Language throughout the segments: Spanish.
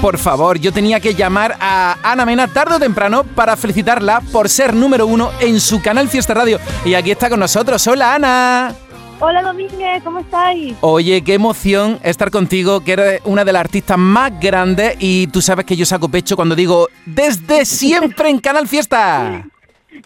por favor, yo tenía que llamar a Ana Mena tarde o temprano para felicitarla por ser número uno en su canal Fiesta Radio. Y aquí está con nosotros. Hola, Ana. Hola Domínguez, ¿cómo estáis? Oye, qué emoción estar contigo, que eres una de las artistas más grandes y tú sabes que yo saco pecho cuando digo desde siempre en Canal Fiesta.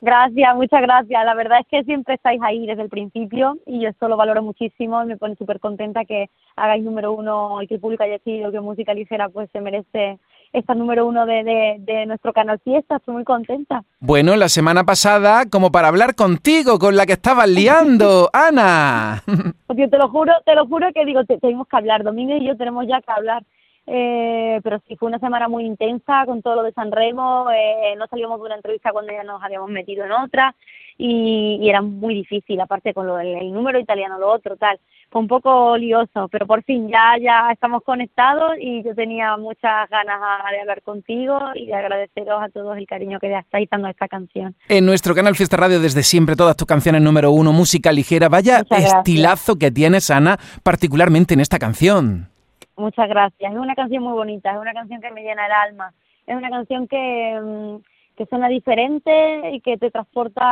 Gracias, muchas gracias. La verdad es que siempre estáis ahí desde el principio y yo esto lo valoro muchísimo y me pone súper contenta que hagáis número uno y que el público haya decidido que Música Ligera pues se merece esta número uno de, de, nuestro canal Fiesta. Estoy muy contenta. Bueno, la semana pasada, como para hablar contigo, con la que estabas liando, Ana. Porque te lo juro, te lo juro que digo, tenemos que hablar. Domingo y yo tenemos ya que hablar. Eh, pero sí, fue una semana muy intensa con todo lo de San Remo. Eh, no salíamos de una entrevista cuando ya nos habíamos metido en otra y, era muy difícil, aparte con lo del número italiano, lo otro, tal. Fue un poco lioso, pero por fin ya, ya estamos conectados y yo tenía muchas ganas de hablar contigo y de agradeceros a todos el cariño que le estáis dando a esta canción. En nuestro canal Fiesta Radio, desde siempre, todas tus canciones número uno, música ligera. Vaya estilazo que tienes, Ana, particularmente en esta canción. Muchas gracias. Es una canción muy bonita, es una canción que me llena el alma. Es una canción que, mm, que suena diferente y que te transporta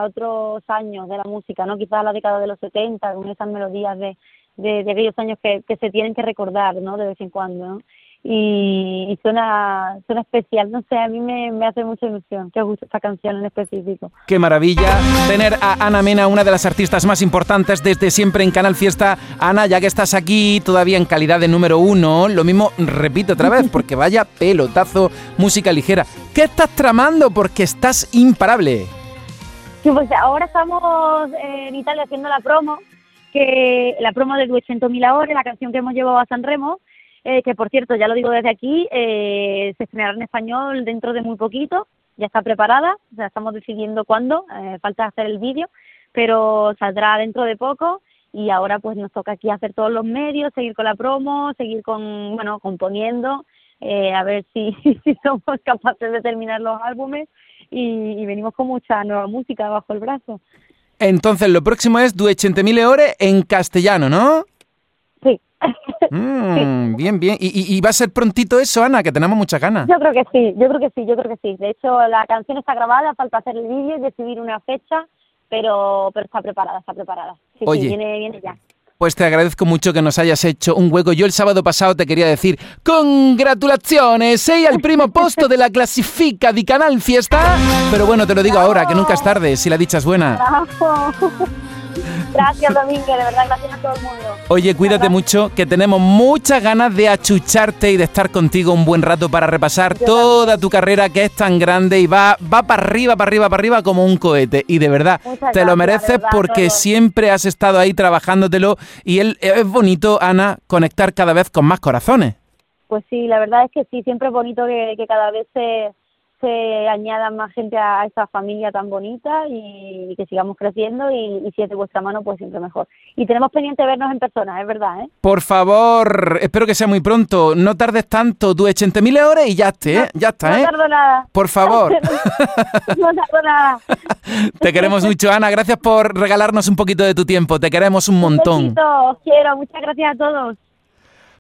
a otros años de la música, ¿no? Quizás a la década de los 70, con esas melodías de, de, de aquellos años que, que se tienen que recordar, ¿no? De vez en cuando, ¿no? Y, suena, suena especial. No sé, a mí me, me, hace mucha ilusión que os guste esta canción en específico. Qué maravilla tener a Ana Mena, una de las artistas más importantes desde siempre en Canal Fiesta. Ana, ya que estás aquí todavía en calidad de número uno, lo mismo repito otra vez, porque vaya pelotazo, música ligera. ¿Qué estás tramando? Porque estás imparable. Sí, pues ahora estamos en Italia haciendo la promo, que la promo de 200.000 horas, la canción que hemos llevado a San Remo eh, que por cierto, ya lo digo desde aquí, eh, se estrenará en español dentro de muy poquito, ya está preparada, sea, estamos decidiendo cuándo, eh, falta hacer el vídeo, pero saldrá dentro de poco y ahora pues nos toca aquí hacer todos los medios, seguir con la promo, seguir con, bueno, componiendo, a ver si, somos capaces de terminar los álbumes y, venimos con mucha nueva música bajo el brazo. Entonces, lo próximo es 200.000 Eure en castellano, ¿no? Mm, bien, bien. ¿Y, va a ser prontito eso, Ana? Que tenemos muchas ganas. Yo creo que sí, yo creo que sí, yo creo que sí. De hecho, la canción está grabada, falta hacer el vídeo y decidir una fecha, pero, pero está preparada, está preparada. Sí, Oye, viene, viene ya. Pues te agradezco mucho que nos hayas hecho un hueco. Yo el sábado pasado te quería decir congratulaciones, sei al primo posto de la clasifica di Canal Fiesta. Pero bueno, te lo digo ahora, que nunca es tarde, si la dicha es buena. Gracias, Domingo, de verdad, gracias a todo el mundo. Oye, cuídate mucho, que tenemos muchas ganas de achucharte y de estar contigo un buen rato para repasar toda tu carrera que es tan grande y va, va para arriba, para arriba, para arriba como un cohete. Y de verdad, te lo mereces porque siempre has estado ahí trabajándotelo y es bonito, Ana, conectar cada vez con más corazones. Pues sí, la verdad es que sí, siempre es bonito que, que cada vez se se añada más gente a esta familia tan bonita y, que sigamos creciendo y, si es de vuestra mano pues siempre mejor. Y tenemos pendiente vernos en persona, es verdad, ¿eh? Por favor, espero que sea muy pronto, no tardes tanto, tú 80.000 horas y ya esté, ¿eh? ya está, ¿eh? No tardo nada. Por favor. no tardo nada. Te queremos mucho, Ana, gracias por regalarnos un poquito de tu tiempo, te queremos un montón. Un os quiero, muchas gracias a todos.